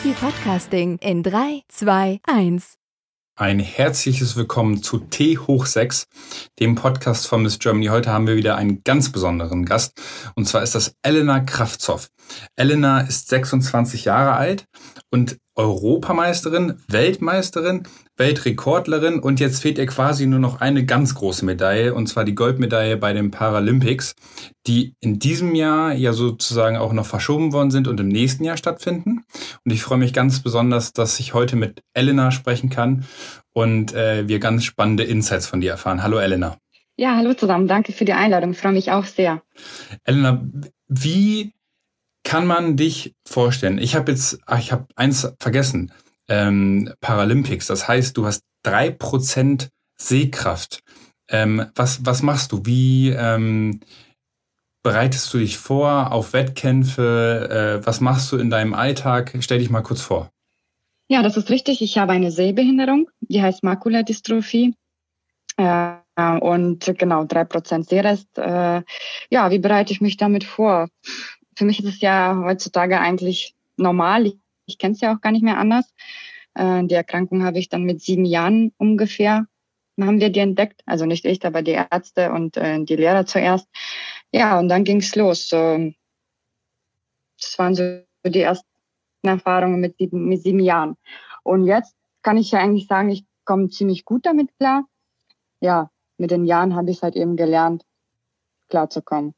Podcasting in 3, 2, 1. Ein herzliches Willkommen zu T hoch 6, dem Podcast von Miss Germany. Heute haben wir wieder einen ganz besonderen Gast und zwar ist das Elena Kraftzoff. Elena ist 26 Jahre alt und Europameisterin, Weltmeisterin, Weltrekordlerin und jetzt fehlt ihr quasi nur noch eine ganz große Medaille und zwar die Goldmedaille bei den Paralympics, die in diesem Jahr ja sozusagen auch noch verschoben worden sind und im nächsten Jahr stattfinden. Und ich freue mich ganz besonders, dass ich heute mit Elena sprechen kann und äh, wir ganz spannende Insights von dir erfahren. Hallo Elena. Ja, hallo zusammen. Danke für die Einladung. Ich freue mich auch sehr. Elena, wie kann man dich vorstellen? Ich habe jetzt, ach, ich habe eins vergessen ähm, Paralympics. Das heißt, du hast drei Prozent Sehkraft. Ähm, was, was machst du? Wie ähm, bereitest du dich vor auf Wettkämpfe? Äh, was machst du in deinem Alltag? Stell dich mal kurz vor. Ja, das ist richtig. Ich habe eine Sehbehinderung, die heißt Makuladystrophie. Äh, und genau, drei Prozent Sehrest. Äh, ja, wie bereite ich mich damit vor? Für mich ist es ja heutzutage eigentlich normal. Ich ich kenne es ja auch gar nicht mehr anders. Äh, die Erkrankung habe ich dann mit sieben Jahren ungefähr, haben wir die entdeckt. Also nicht ich, aber die Ärzte und äh, die Lehrer zuerst. Ja, und dann ging es los. So, das waren so die ersten Erfahrungen mit sieben, mit sieben Jahren. Und jetzt kann ich ja eigentlich sagen, ich komme ziemlich gut damit klar. Ja, mit den Jahren habe ich halt eben gelernt, klarzukommen.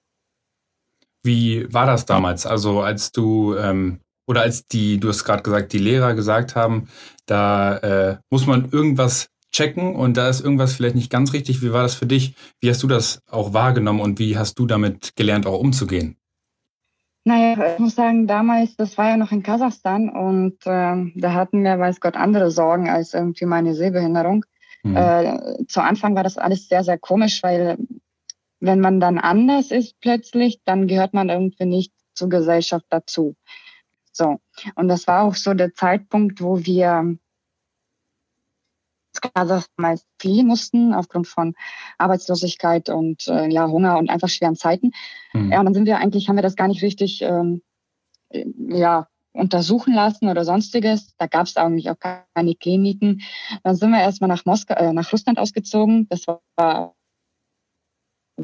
Wie war das damals? Also als du ähm, oder als die, du hast gerade gesagt, die Lehrer gesagt haben, da äh, muss man irgendwas checken und da ist irgendwas vielleicht nicht ganz richtig. Wie war das für dich? Wie hast du das auch wahrgenommen und wie hast du damit gelernt, auch umzugehen? Naja, ich muss sagen, damals, das war ja noch in Kasachstan und äh, da hatten wir, weiß Gott, andere Sorgen als irgendwie meine Sehbehinderung. Mhm. Äh, zu Anfang war das alles sehr, sehr komisch, weil wenn man dann anders ist plötzlich, dann gehört man irgendwie nicht zur Gesellschaft dazu. So. Und das war auch so der Zeitpunkt, wo wir Kasachstan fliehen mussten aufgrund von Arbeitslosigkeit und äh, ja Hunger und einfach schweren Zeiten. Mhm. Ja, und dann sind wir eigentlich haben wir das gar nicht richtig ähm, ja untersuchen lassen oder sonstiges. Da gab es eigentlich auch keine Kliniken. Dann sind wir erstmal nach Moskau, äh, nach Russland ausgezogen. Das war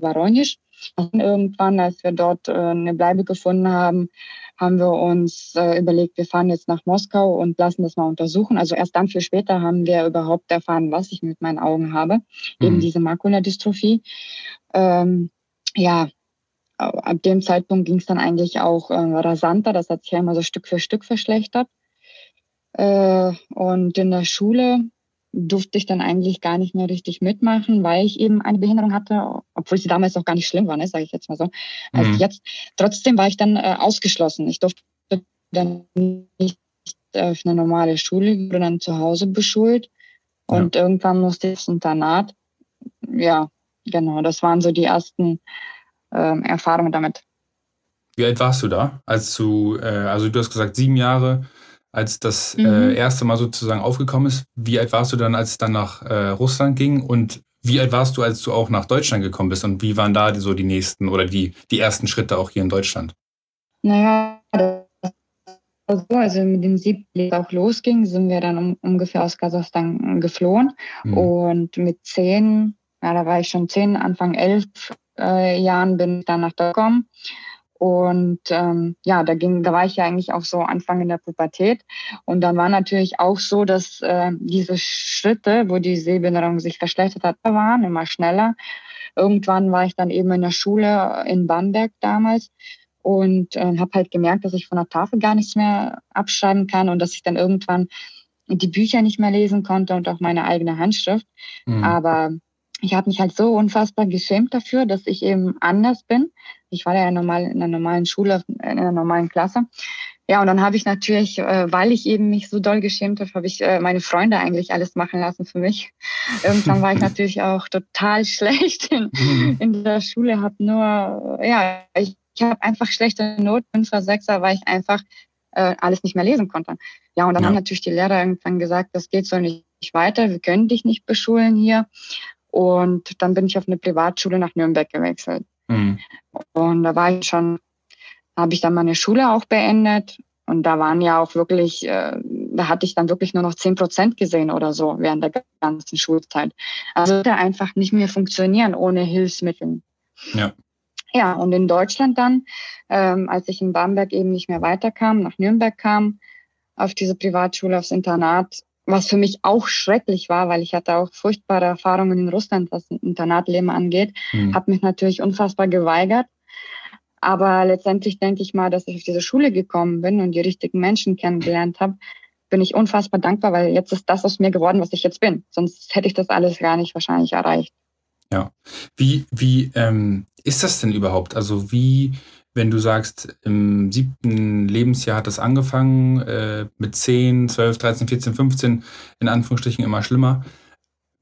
Waronisch. Irgendwann, als wir dort äh, eine Bleibe gefunden haben, haben wir uns äh, überlegt, wir fahren jetzt nach Moskau und lassen das mal untersuchen. Also erst dann viel später haben wir überhaupt erfahren, was ich mit meinen Augen habe, mhm. eben diese Makuladystrophie. Ähm, ja, ab dem Zeitpunkt ging es dann eigentlich auch äh, rasanter. Das hat sich ja immer so Stück für Stück verschlechtert. Äh, und in der Schule durfte ich dann eigentlich gar nicht mehr richtig mitmachen, weil ich eben eine Behinderung hatte, obwohl sie damals auch gar nicht schlimm war, ne, sage ich jetzt mal so. Also mhm. jetzt, trotzdem war ich dann äh, ausgeschlossen. Ich durfte dann nicht auf eine normale Schule, wurde dann zu Hause beschult und ja. irgendwann musste ich ins Internat. Ja, genau, das waren so die ersten äh, Erfahrungen damit. Wie alt warst du da, als du, äh, also du hast gesagt sieben Jahre, als das äh, mhm. äh, erste Mal sozusagen aufgekommen ist. Wie alt warst du dann, als es dann nach äh, Russland ging? Und wie alt warst du, als du auch nach Deutschland gekommen bist? Und wie waren da so die nächsten oder die, die ersten Schritte auch hier in Deutschland? Naja, so, also mit dem siebten auch losging, sind wir dann um, ungefähr aus Kasachstan geflohen. Mhm. Und mit zehn, ja, da war ich schon zehn, Anfang elf äh, Jahren bin ich dann nach Deutschland gekommen. Und ähm, ja, da ging, da war ich ja eigentlich auch so Anfang in der Pubertät. Und dann war natürlich auch so, dass äh, diese Schritte, wo die Sehbehinderung sich verschlechtert hat, waren immer schneller. Irgendwann war ich dann eben in der Schule in Bamberg damals und äh, habe halt gemerkt, dass ich von der Tafel gar nichts mehr abschreiben kann und dass ich dann irgendwann die Bücher nicht mehr lesen konnte und auch meine eigene Handschrift. Mhm. Aber ich habe mich halt so unfassbar geschämt dafür, dass ich eben anders bin. Ich war ja normal in einer normalen Schule, in einer normalen Klasse. Ja, und dann habe ich natürlich, äh, weil ich eben mich so doll geschämt habe, habe ich äh, meine Freunde eigentlich alles machen lassen für mich. Irgendwann war ich natürlich auch total schlecht in, mhm. in der Schule, habe nur, ja, ich, ich habe einfach schlechte Noten, Fünfer, Sechser, weil ich einfach äh, alles nicht mehr lesen konnte. Ja, und dann ja. haben natürlich die Lehrer irgendwann gesagt, das geht so nicht weiter, wir können dich nicht beschulen hier. Und dann bin ich auf eine Privatschule nach Nürnberg gewechselt. Mhm. Und da war ich schon habe ich dann meine Schule auch beendet. Und da waren ja auch wirklich, äh, da hatte ich dann wirklich nur noch zehn Prozent gesehen oder so während der ganzen Schulzeit. Also da einfach nicht mehr funktionieren ohne Hilfsmittel. Ja. Ja, und in Deutschland dann, ähm, als ich in Bamberg eben nicht mehr weiterkam, nach Nürnberg kam, auf diese Privatschule, aufs Internat, was für mich auch schrecklich war, weil ich hatte auch furchtbare Erfahrungen in Russland, was Internatleben angeht, mhm. habe mich natürlich unfassbar geweigert aber letztendlich denke ich mal, dass ich auf diese Schule gekommen bin und die richtigen Menschen kennengelernt habe, bin ich unfassbar dankbar, weil jetzt ist das aus mir geworden, was ich jetzt bin. Sonst hätte ich das alles gar nicht wahrscheinlich erreicht. Ja. Wie, wie ähm, ist das denn überhaupt? Also wie, wenn du sagst, im siebten Lebensjahr hat das angefangen, äh, mit 10, 12, 13, 14, 15, in Anführungsstrichen immer schlimmer.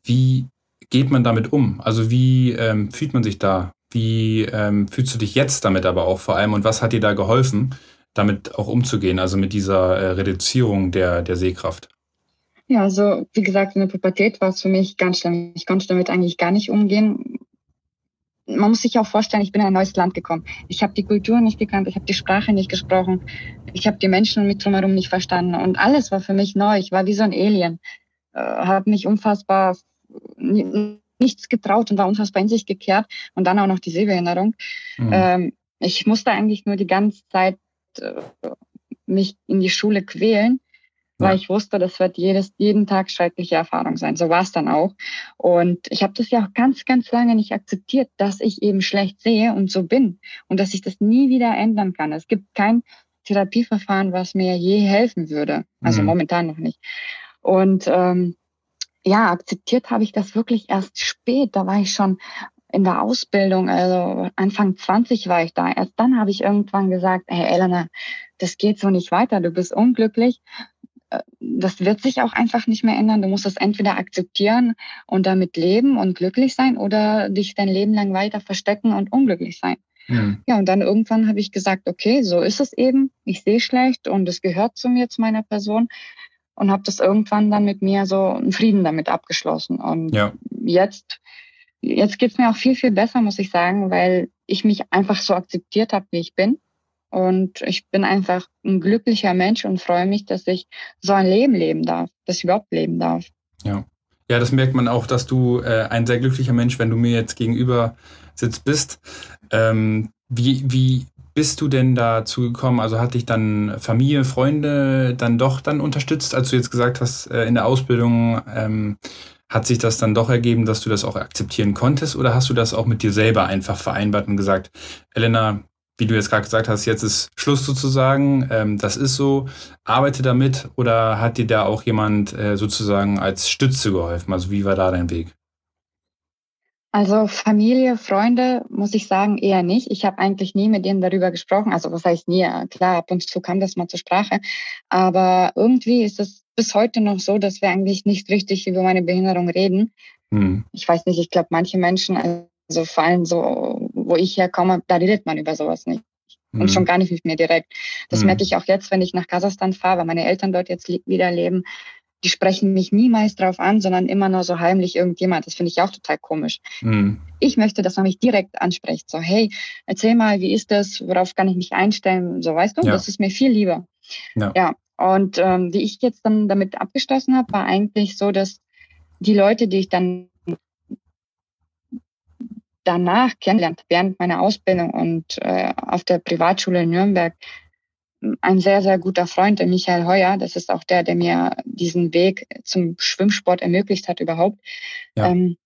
Wie geht man damit um? Also wie ähm, fühlt man sich da? Wie ähm, fühlst du dich jetzt damit aber auch vor allem und was hat dir da geholfen, damit auch umzugehen, also mit dieser äh, Reduzierung der, der Sehkraft? Ja, also wie gesagt, in der Pubertät war es für mich ganz schlimm. Ich konnte damit eigentlich gar nicht umgehen. Man muss sich auch vorstellen, ich bin in ein neues Land gekommen. Ich habe die Kultur nicht gekannt, ich habe die Sprache nicht gesprochen, ich habe die Menschen mit drumherum nicht verstanden und alles war für mich neu. Ich war wie so ein Alien, äh, habe mich unfassbar nichts getraut und war unfassbar in sich gekehrt und dann auch noch die Sehbehinderung. Mhm. Ähm, ich musste eigentlich nur die ganze Zeit äh, mich in die Schule quälen, weil ja. ich wusste, das wird jedes, jeden Tag schreckliche Erfahrung sein. So war es dann auch. Und ich habe das ja auch ganz, ganz lange nicht akzeptiert, dass ich eben schlecht sehe und so bin und dass ich das nie wieder ändern kann. Es gibt kein Therapieverfahren, was mir je helfen würde. Also mhm. momentan noch nicht. Und ähm, ja, akzeptiert habe ich das wirklich erst spät. Da war ich schon in der Ausbildung, also Anfang 20 war ich da. Erst dann habe ich irgendwann gesagt, hey Elena, das geht so nicht weiter, du bist unglücklich. Äh, das wird sich auch einfach nicht mehr ändern. Du musst es entweder akzeptieren und damit leben und glücklich sein oder dich dein Leben lang weiter verstecken und unglücklich sein. Mhm. Ja, und dann irgendwann habe ich gesagt, okay, so ist es eben. Ich sehe schlecht und es gehört zu mir, zu meiner Person und habe das irgendwann dann mit mir so einen Frieden damit abgeschlossen. Und ja. jetzt, jetzt geht's mir auch viel, viel besser, muss ich sagen, weil ich mich einfach so akzeptiert habe, wie ich bin. Und ich bin einfach ein glücklicher Mensch und freue mich, dass ich so ein Leben leben darf, dass ich überhaupt leben darf. Ja. Ja, das merkt man auch, dass du äh, ein sehr glücklicher Mensch, wenn du mir jetzt gegenüber sitzt bist. Ähm, wie, wie, bist du denn dazu gekommen? Also hat dich dann Familie, Freunde dann doch dann unterstützt, als du jetzt gesagt hast, äh, in der Ausbildung ähm, hat sich das dann doch ergeben, dass du das auch akzeptieren konntest? Oder hast du das auch mit dir selber einfach vereinbart und gesagt, Elena, wie du jetzt gerade gesagt hast, jetzt ist Schluss sozusagen, ähm, das ist so, arbeite damit oder hat dir da auch jemand äh, sozusagen als Stütze geholfen? Also wie war da dein Weg? Also Familie, Freunde, muss ich sagen, eher nicht. Ich habe eigentlich nie mit denen darüber gesprochen. Also was heißt nie? Klar, ab und zu kam das mal zur Sprache. Aber irgendwie ist es bis heute noch so, dass wir eigentlich nicht richtig über meine Behinderung reden. Mhm. Ich weiß nicht, ich glaube, manche Menschen, also vor allem so, wo ich herkomme, da redet man über sowas nicht. Und mhm. schon gar nicht mit mir direkt. Das mhm. merke ich auch jetzt, wenn ich nach Kasachstan fahre, weil meine Eltern dort jetzt wieder leben die sprechen mich niemals drauf an, sondern immer nur so heimlich irgendjemand. Das finde ich auch total komisch. Mhm. Ich möchte, dass man mich direkt anspricht. So, hey, erzähl mal, wie ist das? Worauf kann ich mich einstellen? So, weißt du, ja. das ist mir viel lieber. Ja. ja. Und ähm, wie ich jetzt dann damit abgeschlossen habe, war eigentlich so, dass die Leute, die ich dann danach kennenlernt, während meiner Ausbildung und äh, auf der Privatschule in Nürnberg, ein sehr, sehr guter Freund, der Michael Heuer. Das ist auch der, der mir diesen Weg zum Schwimmsport ermöglicht hat überhaupt. Ja. Ähm,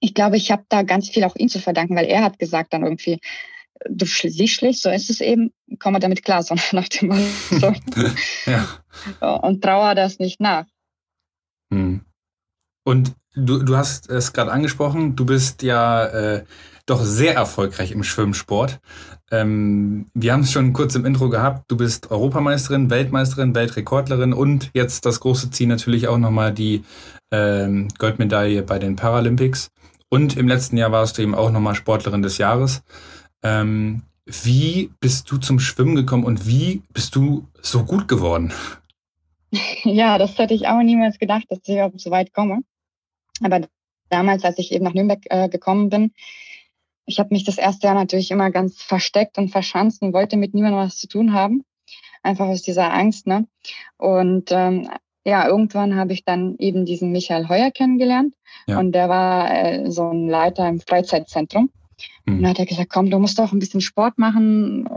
ich glaube, ich habe da ganz viel auch ihm zu verdanken, weil er hat gesagt dann irgendwie, du siehst schlecht, so ist es eben, komm mal damit klar, so nach dem Motto. ja. Und trauer das nicht nach. Hm. Und du, du hast es gerade angesprochen, du bist ja äh, doch sehr erfolgreich im Schwimmsport. Ähm, wir haben es schon kurz im Intro gehabt. Du bist Europameisterin, Weltmeisterin, Weltrekordlerin und jetzt das große Ziel natürlich auch nochmal die ähm, Goldmedaille bei den Paralympics. Und im letzten Jahr warst du eben auch nochmal Sportlerin des Jahres. Ähm, wie bist du zum Schwimmen gekommen und wie bist du so gut geworden? Ja, das hätte ich auch niemals gedacht, dass ich überhaupt so weit komme. Aber damals, als ich eben nach Nürnberg äh, gekommen bin, ich habe mich das erste Jahr natürlich immer ganz versteckt und verschanzt und wollte mit niemandem was zu tun haben. Einfach aus dieser Angst. Ne? Und ähm, ja, irgendwann habe ich dann eben diesen Michael Heuer kennengelernt. Ja. Und der war äh, so ein Leiter im Freizeitzentrum. Mhm. Und dann hat er gesagt, komm, du musst doch ein bisschen Sport machen.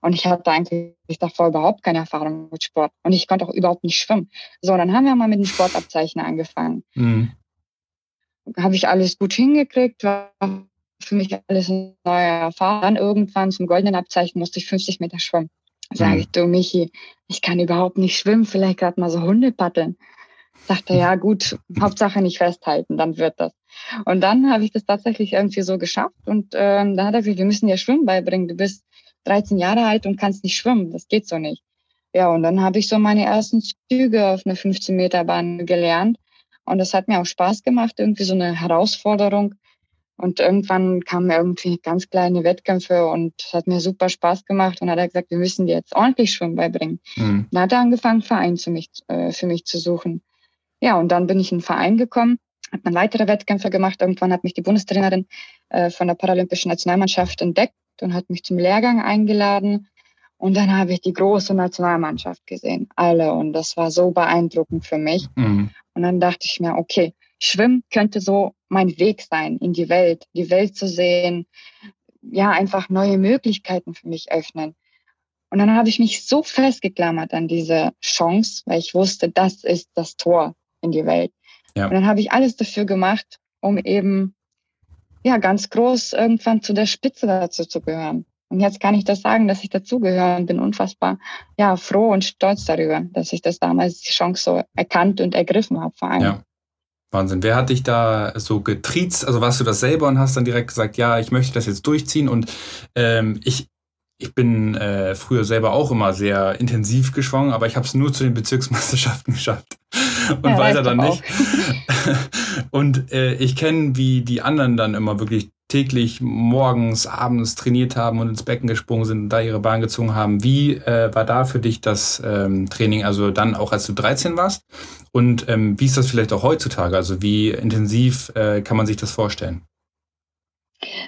Und ich hatte eigentlich davor überhaupt keine Erfahrung mit Sport. Und ich konnte auch überhaupt nicht schwimmen. So, dann haben wir mal mit dem Sportabzeichen angefangen. Mhm. Habe ich alles gut hingekriegt, war für mich alles eine neue Erfahrung. Dann irgendwann zum goldenen Abzeichen musste ich 50 Meter schwimmen. Sage ich, du Michi, ich kann überhaupt nicht schwimmen, vielleicht gerade mal so Hunde paddeln. Sagte, ja gut, Hauptsache nicht festhalten, dann wird das. Und dann habe ich das tatsächlich irgendwie so geschafft und ähm, dann hat er gesagt, wir müssen dir Schwimmen beibringen. Du bist 13 Jahre alt und kannst nicht schwimmen, das geht so nicht. Ja, und dann habe ich so meine ersten Züge auf eine 15 Meter Bahn gelernt und das hat mir auch Spaß gemacht, irgendwie so eine Herausforderung und irgendwann kamen irgendwie ganz kleine Wettkämpfe und es hat mir super Spaß gemacht. Und hat er gesagt, wir müssen dir jetzt ordentlich Schwimmen beibringen. Mhm. Dann hat er angefangen, Verein für mich, äh, für mich zu suchen. Ja, und dann bin ich in einen Verein gekommen, habe dann weitere Wettkämpfe gemacht. Irgendwann hat mich die Bundestrainerin äh, von der Paralympischen Nationalmannschaft entdeckt und hat mich zum Lehrgang eingeladen. Und dann habe ich die große Nationalmannschaft gesehen, alle. Und das war so beeindruckend für mich. Mhm. Und dann dachte ich mir, okay, Schwimmen könnte so mein Weg sein in die Welt, die Welt zu sehen, ja, einfach neue Möglichkeiten für mich öffnen. Und dann habe ich mich so festgeklammert an diese Chance, weil ich wusste, das ist das Tor in die Welt. Ja. Und dann habe ich alles dafür gemacht, um eben ja ganz groß irgendwann zu der Spitze dazu zu gehören. Und jetzt kann ich das sagen, dass ich dazugehöre und bin unfassbar ja froh und stolz darüber, dass ich das damals die Chance so erkannt und ergriffen habe vor allem. Ja. Wahnsinn. Wer hat dich da so getriezt? Also warst du das selber und hast dann direkt gesagt, ja, ich möchte das jetzt durchziehen. Und ähm, ich, ich bin äh, früher selber auch immer sehr intensiv geschwommen, aber ich habe es nur zu den Bezirksmeisterschaften geschafft und ja, weiter dann nicht. und äh, ich kenne, wie die anderen dann immer wirklich täglich morgens, abends trainiert haben und ins Becken gesprungen sind und da ihre Bahn gezogen haben. Wie äh, war da für dich das ähm, Training, also dann auch als du 13 warst? Und ähm, wie ist das vielleicht auch heutzutage? Also wie intensiv äh, kann man sich das vorstellen?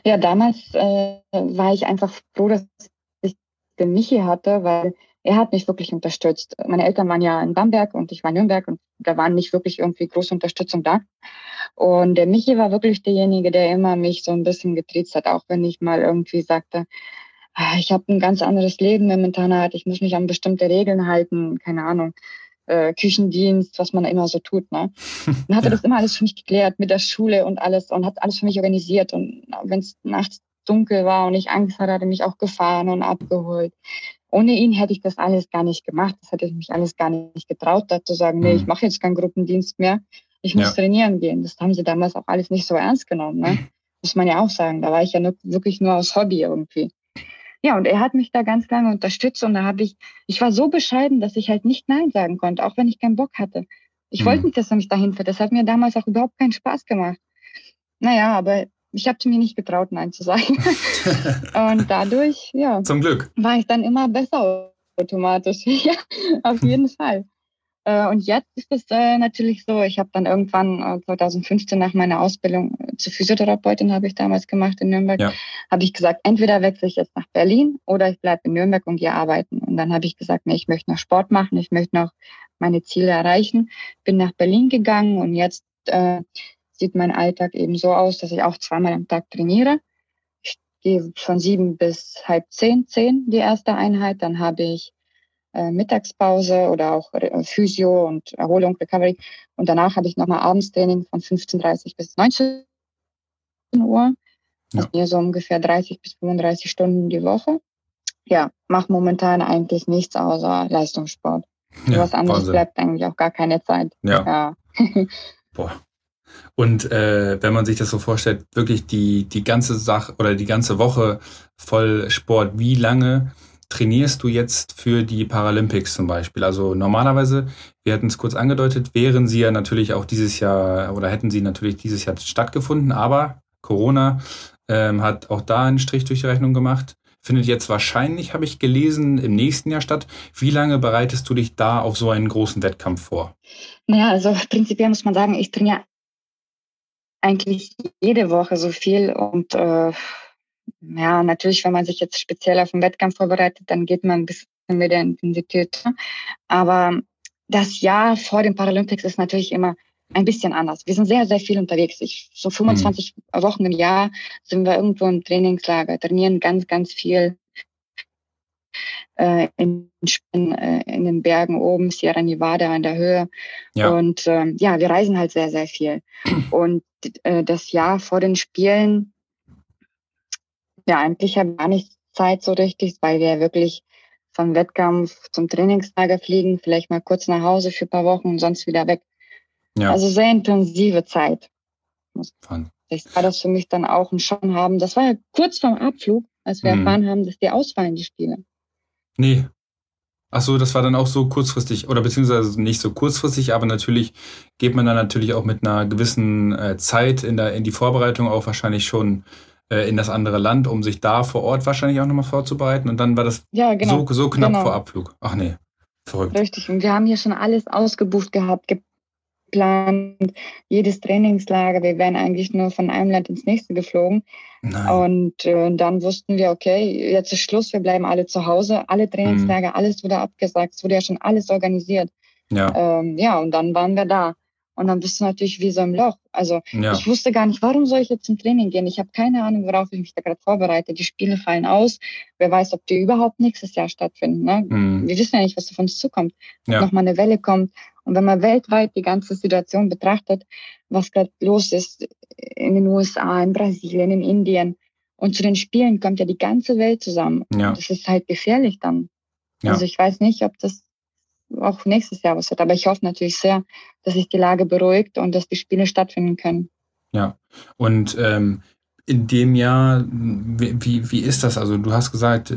Ja, damals äh, war ich einfach froh, dass ich den Michi hatte, weil er hat mich wirklich unterstützt. Meine Eltern waren ja in Bamberg und ich war in Nürnberg und da war nicht wirklich irgendwie große Unterstützung da. Und der Michi war wirklich derjenige, der immer mich so ein bisschen getriezt hat, auch wenn ich mal irgendwie sagte, ah, ich habe ein ganz anderes Leben momentan hat, ich muss mich an bestimmte Regeln halten, keine Ahnung, äh, Küchendienst, was man immer so tut. Ne? Dann hat er ja. das immer alles für mich geklärt mit der Schule und alles und hat alles für mich organisiert. Und wenn es nachts dunkel war und ich Angst hatte, hat er mich auch gefahren und abgeholt ohne ihn hätte ich das alles gar nicht gemacht. Das hätte ich mich alles gar nicht getraut, da zu sagen, nee, ich mhm. mache jetzt keinen Gruppendienst mehr. Ich muss ja. trainieren gehen. Das haben sie damals auch alles nicht so ernst genommen. Ne? Muss man ja auch sagen. Da war ich ja nur, wirklich nur aus Hobby irgendwie. Ja, und er hat mich da ganz lange unterstützt und da habe ich, ich war so bescheiden, dass ich halt nicht Nein sagen konnte, auch wenn ich keinen Bock hatte. Ich mhm. wollte nicht, dass er mich dahin fährt. Das hat mir damals auch überhaupt keinen Spaß gemacht. Naja, aber ich habe mir nicht getraut, Nein zu sagen. und dadurch, ja. Zum Glück. War ich dann immer besser automatisch. ja, auf jeden Fall. Äh, und jetzt ist es äh, natürlich so, ich habe dann irgendwann 2015 äh, nach meiner Ausbildung zur Physiotherapeutin habe ich damals gemacht in Nürnberg, ja. habe ich gesagt, entweder wechsle ich jetzt nach Berlin oder ich bleibe in Nürnberg und gehe arbeiten. Und dann habe ich gesagt, nee, ich möchte noch Sport machen, ich möchte noch meine Ziele erreichen. Bin nach Berlin gegangen und jetzt äh, sieht mein Alltag eben so aus, dass ich auch zweimal am Tag trainiere. Ich gehe von sieben bis halb zehn, zehn die erste Einheit. Dann habe ich Mittagspause oder auch äh, Physio und Erholung, Recovery. Und danach habe ich nochmal Abendstraining von 15.30 bis 19 Uhr. Ja. Also so ungefähr 30 bis 35 Stunden die Woche. Ja, mache momentan eigentlich nichts außer Leistungssport. Ja, was anderes Wahnsinn. bleibt eigentlich auch gar keine Zeit. Ja. ja. Boah, Und äh, wenn man sich das so vorstellt, wirklich die, die ganze Sache oder die ganze Woche voll Sport, wie lange trainierst du jetzt für die Paralympics zum Beispiel? Also normalerweise, wir hatten es kurz angedeutet, wären sie ja natürlich auch dieses Jahr oder hätten sie natürlich dieses Jahr stattgefunden, aber Corona ähm, hat auch da einen Strich durch die Rechnung gemacht. Findet jetzt wahrscheinlich, habe ich gelesen, im nächsten Jahr statt. Wie lange bereitest du dich da auf so einen großen Wettkampf vor? Naja, also prinzipiell muss man sagen, ich trainiere eigentlich jede Woche so viel und äh, ja, natürlich, wenn man sich jetzt speziell auf den Wettkampf vorbereitet, dann geht man ein bisschen mit der Intensität. Aber das Jahr vor den Paralympics ist natürlich immer ein bisschen anders. Wir sind sehr, sehr viel unterwegs. Ich, so 25 mhm. Wochen im Jahr sind wir irgendwo im Trainingslager, trainieren ganz, ganz viel äh, in, äh, in den Bergen oben, Sierra Nevada in der Höhe. Ja. Und ähm, ja, wir reisen halt sehr, sehr viel. Und äh, das Jahr vor den Spielen, ja, eigentlich habe ich gar nicht Zeit so richtig, weil wir wirklich vom Wettkampf zum Trainingslager fliegen, vielleicht mal kurz nach Hause für ein paar Wochen und sonst wieder weg. Ja. Also sehr intensive Zeit. Fun. Das war das für mich dann auch ein Schock haben. Das war ja kurz vorm Abflug, als wir mhm. erfahren haben, dass die ausfallen, die Spiele. Nee. Ach so, das war dann auch so kurzfristig oder beziehungsweise nicht so kurzfristig, aber natürlich geht man dann natürlich auch mit einer gewissen äh, Zeit in der in die Vorbereitung auch wahrscheinlich schon äh, in das andere Land, um sich da vor Ort wahrscheinlich auch nochmal vorzubereiten. Und dann war das ja, genau. so, so knapp genau. vor Abflug. Ach nee, verrückt. Richtig. Und wir haben hier schon alles ausgebucht gehabt, geplant, jedes Trainingslager. Wir wären eigentlich nur von einem Land ins nächste geflogen. Nein. Und äh, dann wussten wir, okay, jetzt ist Schluss, wir bleiben alle zu Hause. Alle Trainingslager, mhm. alles wurde abgesagt, es wurde ja schon alles organisiert. Ja. Ähm, ja, und dann waren wir da. Und dann bist du natürlich wie so im Loch. Also ja. ich wusste gar nicht, warum soll ich jetzt zum Training gehen? Ich habe keine Ahnung, worauf ich mich da gerade vorbereite. Die Spiele fallen aus. Wer weiß, ob die überhaupt nächstes Jahr stattfinden. Ne? Mhm. Wir wissen ja nicht, was auf uns zukommt. Ob ja. nochmal eine Welle kommt. Und wenn man weltweit die ganze Situation betrachtet, was gerade los ist in den USA, in Brasilien, in Indien, und zu den Spielen kommt ja die ganze Welt zusammen. Ja. Das ist halt gefährlich dann. Ja. Also ich weiß nicht, ob das auch nächstes Jahr was wird. Aber ich hoffe natürlich sehr, dass sich die Lage beruhigt und dass die Spiele stattfinden können. Ja, und ähm, in dem Jahr, wie, wie ist das? Also du hast gesagt,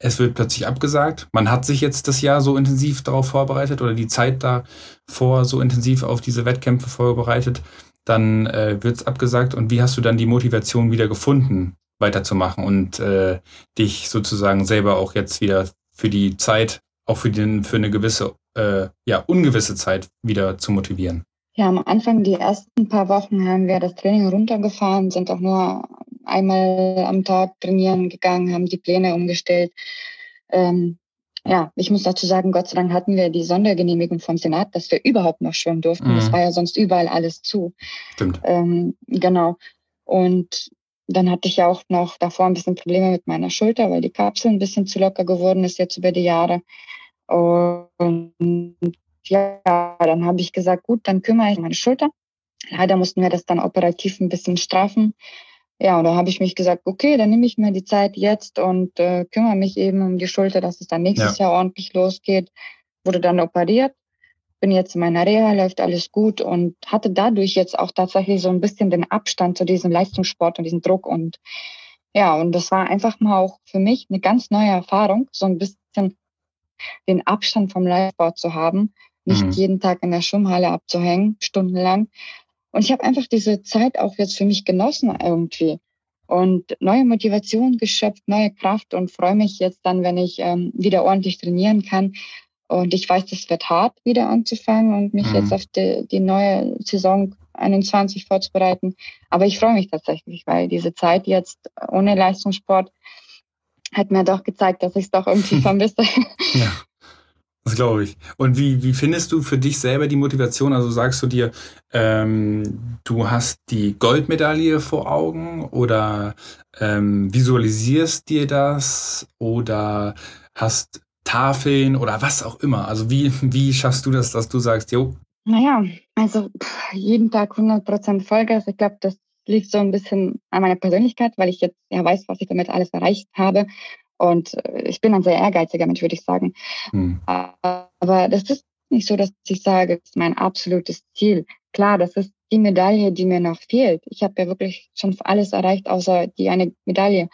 es wird plötzlich abgesagt. Man hat sich jetzt das Jahr so intensiv darauf vorbereitet oder die Zeit davor so intensiv auf diese Wettkämpfe vorbereitet. Dann äh, wird es abgesagt. Und wie hast du dann die Motivation wieder gefunden, weiterzumachen und äh, dich sozusagen selber auch jetzt wieder für die Zeit auch für, den, für eine gewisse, äh, ja, ungewisse Zeit wieder zu motivieren? Ja, am Anfang, die ersten paar Wochen haben wir das Training runtergefahren, sind auch nur einmal am Tag trainieren gegangen, haben die Pläne umgestellt. Ähm, ja, ich muss dazu sagen, Gott sei Dank hatten wir die Sondergenehmigung vom Senat, dass wir überhaupt noch schwimmen durften. Mhm. Das war ja sonst überall alles zu. Stimmt. Ähm, genau. Und dann hatte ich ja auch noch davor ein bisschen Probleme mit meiner Schulter, weil die Kapsel ein bisschen zu locker geworden ist jetzt über die Jahre. Und ja, dann habe ich gesagt, gut, dann kümmere ich meine Schulter. Leider mussten wir das dann operativ ein bisschen straffen. Ja, und da habe ich mich gesagt, okay, dann nehme ich mir die Zeit jetzt und äh, kümmere mich eben um die Schulter, dass es dann nächstes ja. Jahr ordentlich losgeht. Wurde dann operiert, bin jetzt in meiner Reha, läuft alles gut und hatte dadurch jetzt auch tatsächlich so ein bisschen den Abstand zu diesem Leistungssport und diesem Druck. Und ja, und das war einfach mal auch für mich eine ganz neue Erfahrung, so ein bisschen den Abstand vom Liveboard zu haben, nicht mhm. jeden Tag in der Schwimmhalle abzuhängen, stundenlang. Und ich habe einfach diese Zeit auch jetzt für mich genossen irgendwie und neue Motivation geschöpft, neue Kraft und freue mich jetzt dann, wenn ich ähm, wieder ordentlich trainieren kann. Und ich weiß, das wird hart, wieder anzufangen und mich mhm. jetzt auf die, die neue Saison 21 vorzubereiten. Aber ich freue mich tatsächlich, weil diese Zeit jetzt ohne Leistungssport hat mir doch gezeigt, dass ich es doch irgendwie vermisse. ja. Das glaube ich. Und wie, wie findest du für dich selber die Motivation? Also sagst du dir, ähm, du hast die Goldmedaille vor Augen oder ähm, visualisierst dir das oder hast Tafeln oder was auch immer? Also wie, wie schaffst du das, dass du sagst, jo? Naja, also jeden Tag 100% Vollgas. Ich glaube, das liegt so ein bisschen an meiner Persönlichkeit, weil ich jetzt ja weiß, was ich damit alles erreicht habe. Und äh, ich bin ein sehr ehrgeiziger Mensch, würde ich sagen. Hm. Aber das ist nicht so, dass ich sage, das ist mein absolutes Ziel. Klar, das ist die Medaille, die mir noch fehlt. Ich habe ja wirklich schon alles erreicht, außer die eine Medaille.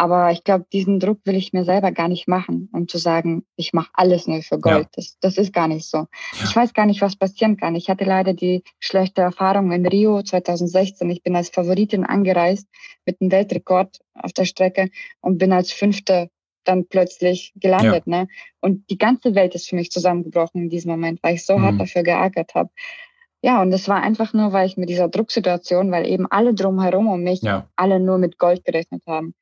Aber ich glaube, diesen Druck will ich mir selber gar nicht machen, um zu sagen, ich mache alles nur für Gold. Ja. Das, das ist gar nicht so. Ja. Ich weiß gar nicht, was passieren kann. Ich hatte leider die schlechte Erfahrung in Rio 2016. Ich bin als Favoritin angereist mit einem Weltrekord auf der Strecke und bin als Fünfte dann plötzlich gelandet. Ja. Ne? Und die ganze Welt ist für mich zusammengebrochen in diesem Moment, weil ich so mhm. hart dafür geackert habe. Ja, und das war einfach nur, weil ich mit dieser Drucksituation, weil eben alle drumherum um mich ja. alle nur mit Gold gerechnet haben.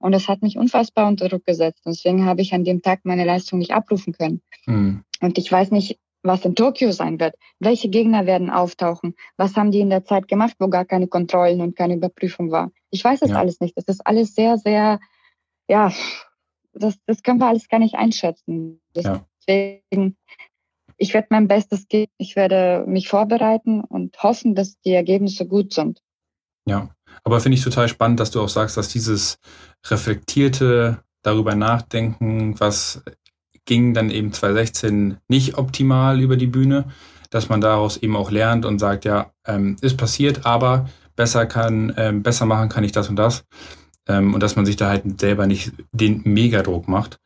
Und das hat mich unfassbar unter Druck gesetzt. Und deswegen habe ich an dem Tag meine Leistung nicht abrufen können. Mhm. Und ich weiß nicht, was in Tokio sein wird. Welche Gegner werden auftauchen? Was haben die in der Zeit gemacht, wo gar keine Kontrollen und keine Überprüfung war? Ich weiß es ja. alles nicht. Das ist alles sehr, sehr, ja, das, das können wir alles gar nicht einschätzen. Deswegen, ich werde mein Bestes geben. Ich werde mich vorbereiten und hoffen, dass die Ergebnisse gut sind. Ja, aber finde ich total spannend, dass du auch sagst, dass dieses reflektierte darüber nachdenken, was ging dann eben 2016 nicht optimal über die Bühne, dass man daraus eben auch lernt und sagt, ja, ähm, ist passiert, aber besser kann, ähm, besser machen kann ich das und das. Ähm, und dass man sich da halt selber nicht den Megadruck macht,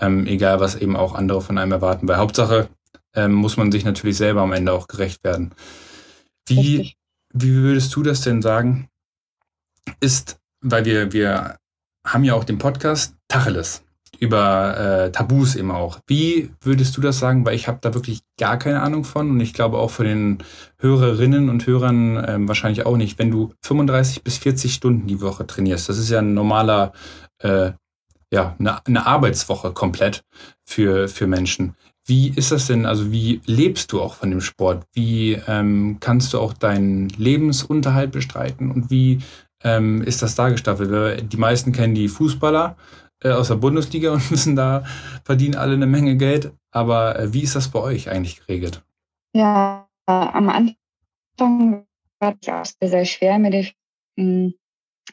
ähm, egal was eben auch andere von einem erwarten. Weil Hauptsache ähm, muss man sich natürlich selber am Ende auch gerecht werden. Wie, wie würdest du das denn sagen? Ist, weil wir, wir haben ja auch den Podcast Tacheles über äh, Tabus eben auch. Wie würdest du das sagen? Weil ich habe da wirklich gar keine Ahnung von und ich glaube auch für den Hörerinnen und Hörern ähm, wahrscheinlich auch nicht. Wenn du 35 bis 40 Stunden die Woche trainierst, das ist ja ein normaler, äh, ja, eine, eine Arbeitswoche komplett für, für Menschen. Wie ist das denn? Also wie lebst du auch von dem Sport? Wie ähm, kannst du auch deinen Lebensunterhalt bestreiten und wie ähm, ist das da gestaffelt? Die meisten kennen die Fußballer äh, aus der Bundesliga und müssen da verdienen alle eine Menge Geld. Aber äh, wie ist das bei euch eigentlich geregelt? Ja, äh, am Anfang war es auch sehr, sehr schwer mit dem. Hm,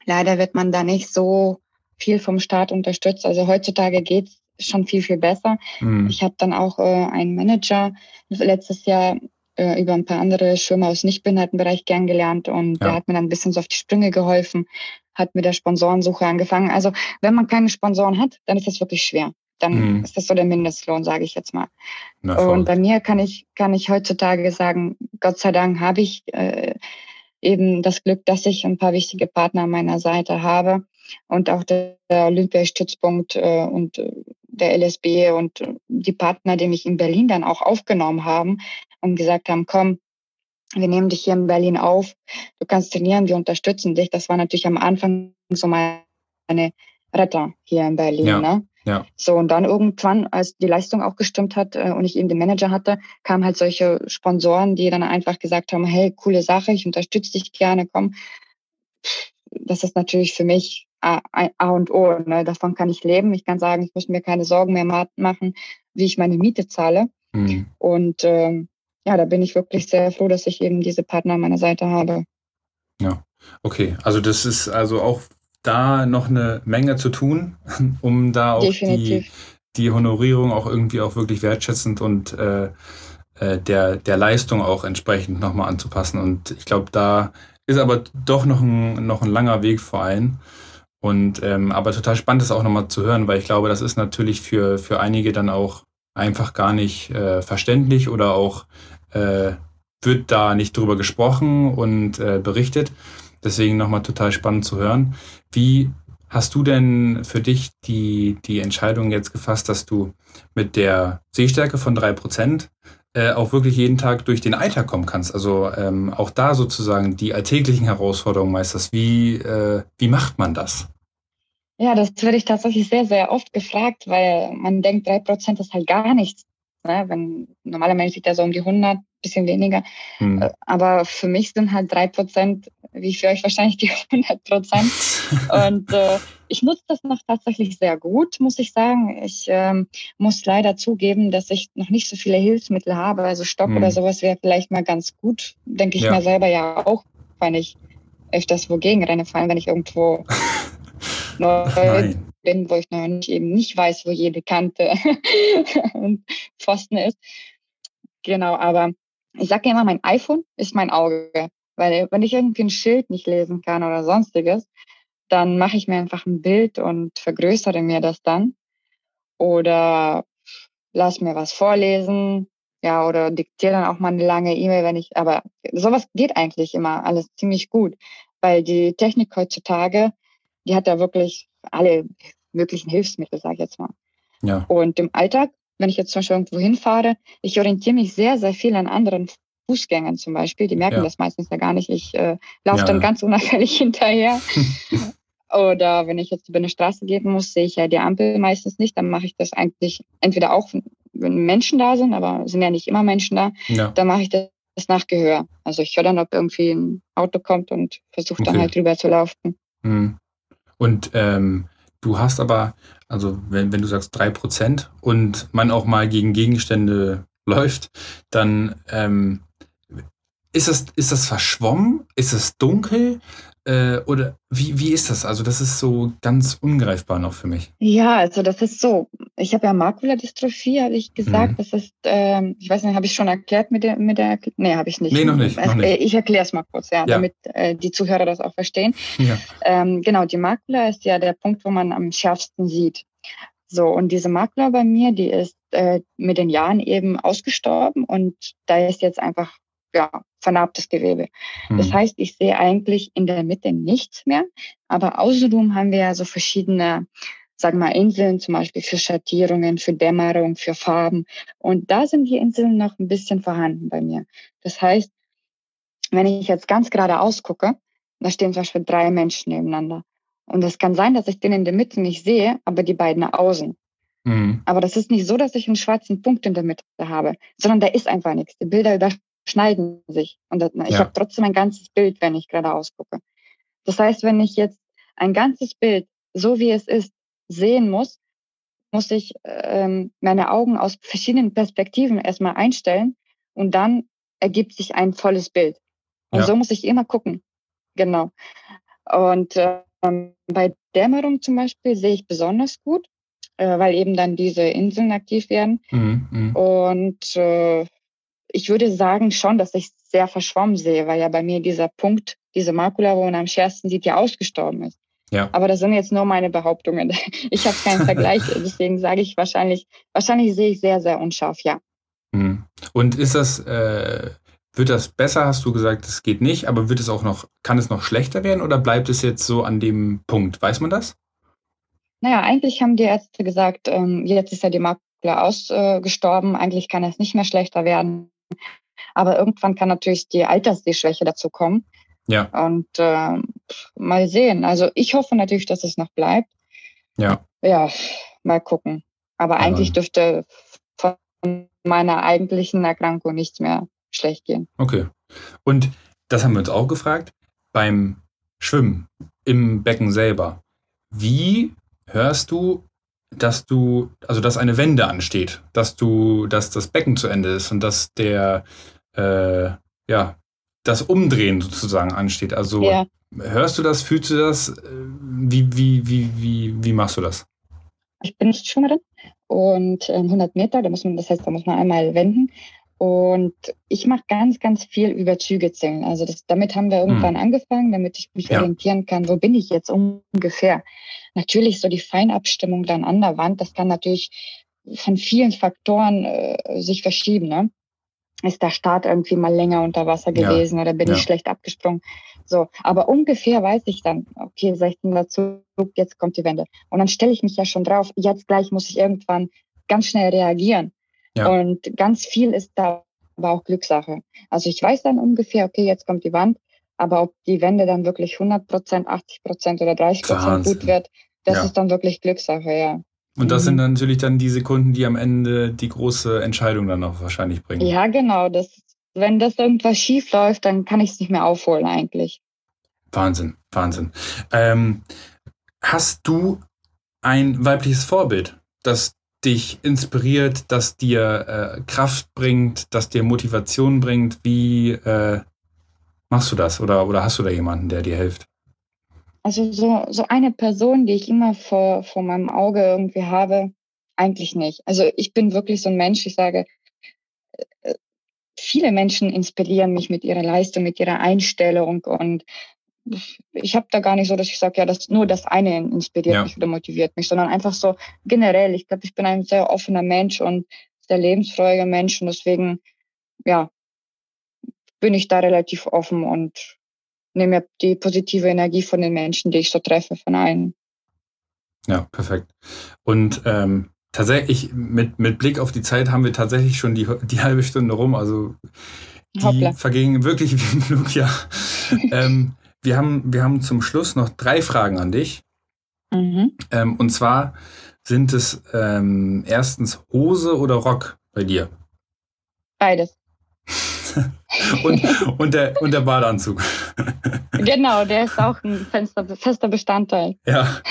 leider wird man da nicht so viel vom Staat unterstützt. Also heutzutage geht es schon viel, viel besser. Mhm. Ich habe dann auch äh, einen Manager letztes Jahr äh, über ein paar andere Schwimmer aus Nichtbehindertenbereich kennengelernt und ja. der hat mir dann ein bisschen so auf die Sprünge geholfen, hat mit der Sponsorensuche angefangen. Also wenn man keine Sponsoren hat, dann ist das wirklich schwer. Dann mhm. ist das so der Mindestlohn, sage ich jetzt mal. Na, und bei mir kann ich, kann ich heutzutage sagen, Gott sei Dank habe ich äh, eben das Glück, dass ich ein paar wichtige Partner an meiner Seite habe und auch der Olympiastützpunkt äh, und äh, der LSB und äh, die Partner, die mich in Berlin dann auch aufgenommen haben und gesagt haben, komm, wir nehmen dich hier in Berlin auf, du kannst trainieren, wir unterstützen dich. Das war natürlich am Anfang so meine Retter hier in Berlin. Ja, ne? ja. So, und dann irgendwann, als die Leistung auch gestimmt hat äh, und ich eben den Manager hatte, kamen halt solche Sponsoren, die dann einfach gesagt haben, hey, coole Sache, ich unterstütze dich gerne, komm. Das ist natürlich für mich A, A und O. Ne? Davon kann ich leben. Ich kann sagen, ich muss mir keine Sorgen mehr machen, wie ich meine Miete zahle. Mhm. Und ähm, ja, da bin ich wirklich sehr froh, dass ich eben diese Partner an meiner Seite habe. Ja, okay. Also das ist also auch da noch eine Menge zu tun, um da auch die, die Honorierung auch irgendwie auch wirklich wertschätzend und äh, äh, der, der Leistung auch entsprechend nochmal anzupassen. Und ich glaube, da ist aber doch noch ein, noch ein langer Weg vor allem. Und ähm, aber total spannend ist auch nochmal zu hören, weil ich glaube, das ist natürlich für, für einige dann auch einfach gar nicht äh, verständlich oder auch äh, wird da nicht drüber gesprochen und äh, berichtet. Deswegen nochmal total spannend zu hören. Wie hast du denn für dich die, die Entscheidung jetzt gefasst, dass du mit der Sehstärke von drei Prozent äh, auch wirklich jeden Tag durch den Alltag kommen kannst. Also ähm, auch da sozusagen die alltäglichen Herausforderungen meisterst. Wie, äh, wie macht man das? Ja, das werde ich tatsächlich sehr, sehr oft gefragt, weil man denkt, drei Prozent ist halt gar nichts. Ne? Wenn normaler Mensch liegt ja so um die 100, bisschen weniger. Hm. Äh, aber für mich sind halt drei Prozent, wie für euch wahrscheinlich die 100 Prozent. Und äh, ich nutze das noch tatsächlich sehr gut, muss ich sagen. Ich ähm, muss leider zugeben, dass ich noch nicht so viele Hilfsmittel habe. Also Stock hm. oder sowas wäre vielleicht mal ganz gut. Denke ich ja. mir selber ja auch, wenn ich öfters wogegen renne, vor allem wenn ich irgendwo neu bin, wo ich noch nicht eben nicht weiß, wo jede Kante und Pfosten ist. Genau, aber ich sage immer, mein iPhone ist mein Auge. Weil wenn ich irgendwie ein Schild nicht lesen kann oder sonstiges, dann mache ich mir einfach ein Bild und vergrößere mir das dann. Oder lass mir was vorlesen. Ja, oder diktiere dann auch mal eine lange E-Mail, wenn ich, aber sowas geht eigentlich immer alles ziemlich gut, weil die Technik heutzutage, die hat da wirklich alle möglichen Hilfsmittel, sage ich jetzt mal. Ja. Und im Alltag, wenn ich jetzt zum Beispiel irgendwo hinfahre, ich orientiere mich sehr, sehr viel an anderen Fußgängern zum Beispiel. Die merken ja. das meistens ja gar nicht. Ich äh, laufe ja. dann ganz unauffällig hinterher. Oder wenn ich jetzt über eine Straße gehen muss, sehe ich ja die Ampel meistens nicht. Dann mache ich das eigentlich entweder auch, wenn Menschen da sind, aber sind ja nicht immer Menschen da, ja. dann mache ich das nach Gehör. Also ich höre dann, ob irgendwie ein Auto kommt und versuche dann okay. halt rüber zu laufen. Mhm. Und ähm, du hast aber, also wenn, wenn du sagst drei Prozent und man auch mal gegen Gegenstände läuft, dann ähm, ist das, ist das verschwommen? Ist es dunkel? Äh, oder wie, wie ist das? Also, das ist so ganz ungreifbar noch für mich. Ja, also das ist so. Ich habe ja Makuladystrophie, habe ich gesagt. Mhm. Das ist, ähm, ich weiß nicht, habe ich schon erklärt mit der, mit der, nee, habe ich nicht. Nee, noch nicht. Noch nicht. Äh, ich erkläre es mal kurz, ja, ja. damit äh, die Zuhörer das auch verstehen. Ja. Ähm, genau, die Makula ist ja der Punkt, wo man am schärfsten sieht. So, und diese Makula bei mir, die ist äh, mit den Jahren eben ausgestorben und da ist jetzt einfach ja, vernarbtes Gewebe. Mhm. Das heißt, ich sehe eigentlich in der Mitte nichts mehr, aber außenrum haben wir ja so verschiedene, sagen wir mal, Inseln, zum Beispiel für Schattierungen, für Dämmerung, für Farben. Und da sind die Inseln noch ein bisschen vorhanden bei mir. Das heißt, wenn ich jetzt ganz geradeaus gucke, da stehen zum Beispiel drei Menschen nebeneinander. Und es kann sein, dass ich den in der Mitte nicht sehe, aber die beiden außen. Mhm. Aber das ist nicht so, dass ich einen schwarzen Punkt in der Mitte habe, sondern da ist einfach nichts. Die Bilder schneiden sich. Und das, ich ja. habe trotzdem ein ganzes Bild, wenn ich gerade ausgucke. Das heißt, wenn ich jetzt ein ganzes Bild, so wie es ist, sehen muss, muss ich ähm, meine Augen aus verschiedenen Perspektiven erstmal einstellen und dann ergibt sich ein volles Bild. Und ja. so muss ich immer gucken. Genau. Und ähm, bei Dämmerung zum Beispiel sehe ich besonders gut, äh, weil eben dann diese Inseln aktiv werden. Mhm, mh. Und äh, ich würde sagen schon, dass ich sehr verschwommen sehe, weil ja bei mir dieser Punkt, diese Makula, wo man am schärfsten sieht, ja ausgestorben ist. Ja. Aber das sind jetzt nur meine Behauptungen. Ich habe keinen Vergleich, deswegen sage ich wahrscheinlich, wahrscheinlich sehe ich sehr, sehr unscharf, ja. Hm. Und ist das, äh, wird das besser, hast du gesagt, es geht nicht, aber wird es auch noch, kann es noch schlechter werden oder bleibt es jetzt so an dem Punkt? Weiß man das? Naja, eigentlich haben die Ärzte gesagt, ähm, jetzt ist ja die Makula ausgestorben, eigentlich kann es nicht mehr schlechter werden. Aber irgendwann kann natürlich die Alterssehschwäche dazu kommen. Ja. Und äh, mal sehen. Also ich hoffe natürlich, dass es noch bleibt. Ja. Ja, mal gucken. Aber, Aber eigentlich dürfte von meiner eigentlichen Erkrankung nichts mehr schlecht gehen. Okay. Und das haben wir uns auch gefragt. Beim Schwimmen im Becken selber, wie hörst du dass du, also dass eine Wende ansteht, dass du, dass das Becken zu Ende ist und dass der, äh, ja, das Umdrehen sozusagen ansteht. Also ja. hörst du das, fühlst du das? Wie, wie, wie, wie, wie machst du das? Ich bin nicht Schwimmerin und 100 ähm, Meter, da muss man, das heißt, da muss man einmal wenden. Und ich mache ganz, ganz viel über Züge zählen. Also das, damit haben wir irgendwann hm. angefangen, damit ich mich ja. orientieren kann, wo bin ich jetzt ungefähr. Natürlich so die Feinabstimmung dann an der Wand, das kann natürlich von vielen Faktoren äh, sich verschieben. Ne? Ist der Start irgendwie mal länger unter Wasser gewesen ja. oder bin ja. ich schlecht abgesprungen? So, aber ungefähr weiß ich dann, okay, 16. Zug, jetzt kommt die Wende. Und dann stelle ich mich ja schon drauf, jetzt gleich muss ich irgendwann ganz schnell reagieren. Ja. Und ganz viel ist da aber auch Glückssache. Also ich weiß dann ungefähr, okay, jetzt kommt die Wand, aber ob die Wende dann wirklich 100 Prozent, 80 Prozent oder 30 Prozent gut wird, das ja. ist dann wirklich Glückssache, ja. Und das mhm. sind dann natürlich dann die Sekunden, die am Ende die große Entscheidung dann auch wahrscheinlich bringen. Ja, genau. Das, wenn das irgendwas schief läuft, dann kann ich es nicht mehr aufholen eigentlich. Wahnsinn, Wahnsinn. Ähm, hast du ein weibliches Vorbild, das dich inspiriert, das dir äh, Kraft bringt, das dir Motivation bringt? Wie äh, machst du das? Oder, oder hast du da jemanden, der dir hilft? Also so, so eine Person, die ich immer vor, vor meinem Auge irgendwie habe, eigentlich nicht. Also ich bin wirklich so ein Mensch, ich sage, äh, viele Menschen inspirieren mich mit ihrer Leistung, mit ihrer Einstellung und ich habe da gar nicht so, dass ich sage, ja, das, nur das eine inspiriert ja. mich oder motiviert mich, sondern einfach so generell. Ich glaube, ich bin ein sehr offener Mensch und sehr lebensfreudiger Mensch und deswegen, ja, bin ich da relativ offen und nehme die positive Energie von den Menschen, die ich so treffe, von allen. Ja, perfekt. Und ähm, tatsächlich, mit, mit Blick auf die Zeit haben wir tatsächlich schon die, die halbe Stunde rum. Also die Hoppla. vergingen wirklich wie im Flug, ja. ähm, wir, haben, wir haben zum Schluss noch drei Fragen an dich. Mhm. Ähm, und zwar sind es ähm, erstens Hose oder Rock bei dir? Beides. und, und, der, und der Badeanzug. genau, der ist auch ein fester, fester Bestandteil. Ja.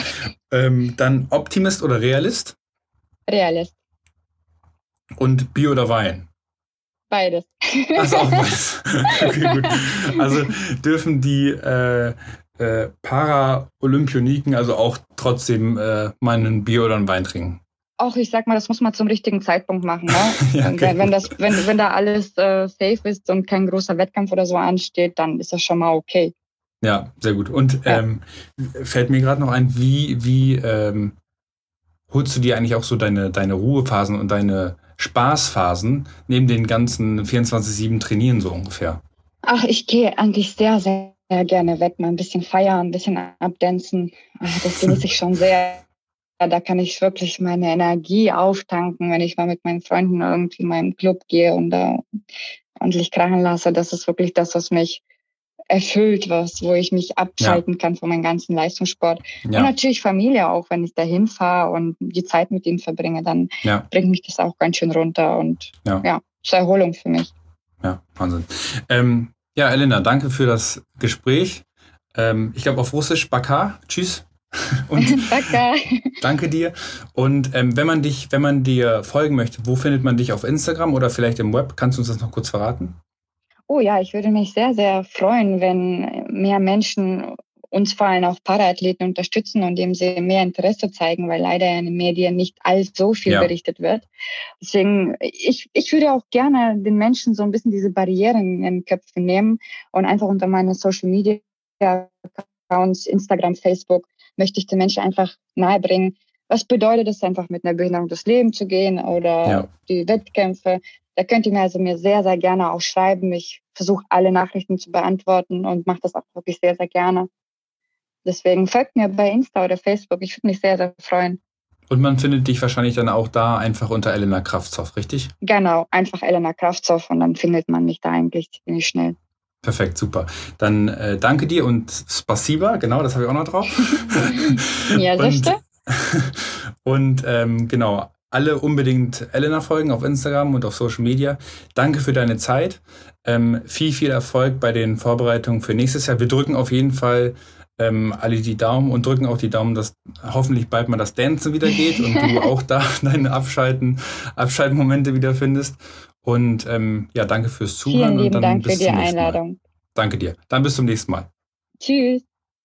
Ähm, dann Optimist oder Realist? Realist. Und Bier oder Wein? Beides. Also auch beides. okay, gut. Also dürfen die äh, äh, Para-Olympioniken also auch trotzdem äh, mal ein Bier oder einen Wein trinken? Auch ich sag mal, das muss man zum richtigen Zeitpunkt machen. Ne? ja, okay. wenn, wenn, das, wenn, wenn da alles äh, safe ist und kein großer Wettkampf oder so ansteht, dann ist das schon mal okay. Ja, sehr gut. Und ja. ähm, fällt mir gerade noch ein, wie, wie ähm, holst du dir eigentlich auch so deine, deine Ruhephasen und deine Spaßphasen neben den ganzen 24-7 Trainieren so ungefähr? Ach, ich gehe eigentlich sehr, sehr, gerne weg, mal ein bisschen feiern, ein bisschen abdancen. Das genieße ich schon sehr. Da kann ich wirklich meine Energie auftanken, wenn ich mal mit meinen Freunden irgendwie in meinen Club gehe und da ordentlich krachen lasse. Das ist wirklich das, was mich erfüllt, was, wo ich mich abschalten ja. kann von meinem ganzen Leistungssport. Ja. Und natürlich Familie auch, wenn ich da hinfahre und die Zeit mit ihnen verbringe, dann ja. bringt mich das auch ganz schön runter und ja, zur Erholung für mich. Ja, Wahnsinn. Ähm, ja, Elena, danke für das Gespräch. Ähm, ich glaube auf Russisch Baka. Tschüss. Und danke dir. Und ähm, wenn man dich, wenn man dir folgen möchte, wo findet man dich auf Instagram oder vielleicht im Web? Kannst du uns das noch kurz verraten? Oh ja, ich würde mich sehr, sehr freuen, wenn mehr Menschen uns vor allem auch Paraathleten unterstützen und dem sie mehr Interesse zeigen, weil leider in den Medien nicht all so viel ja. berichtet wird. Deswegen, ich, ich würde auch gerne den Menschen so ein bisschen diese Barrieren in den Köpfen nehmen und einfach unter meinen Social Media Accounts, Instagram, Facebook, möchte ich den Menschen einfach nahebringen, was bedeutet es einfach mit einer Behinderung durchs Leben zu gehen oder ja. die Wettkämpfe, da könnt ihr mir also mir sehr, sehr gerne auch schreiben. Ich versuche alle Nachrichten zu beantworten und mache das auch wirklich sehr, sehr gerne. Deswegen folgt mir bei Insta oder Facebook. Ich würde mich sehr, sehr freuen. Und man findet dich wahrscheinlich dann auch da einfach unter Elena Kraftzoff, richtig? Genau, einfach Elena Kraftzoff und dann findet man mich da eigentlich ziemlich schnell. Perfekt, super. Dann äh, danke dir und Spasiba, genau, das habe ich auch noch drauf. ja. Und, und ähm, genau, alle unbedingt Elena folgen auf Instagram und auf Social Media. Danke für deine Zeit. Ähm, viel, viel Erfolg bei den Vorbereitungen für nächstes Jahr. Wir drücken auf jeden Fall ähm, alle die Daumen und drücken auch die Daumen, dass hoffentlich bald mal das Dancen wieder geht und du auch da deine Abschalten, Abschaltmomente wieder findest. Und ähm, ja, danke fürs Zuhören. Vielen lieben und dann Dank für die Einladung. Mal. Danke dir. Dann bis zum nächsten Mal. Tschüss.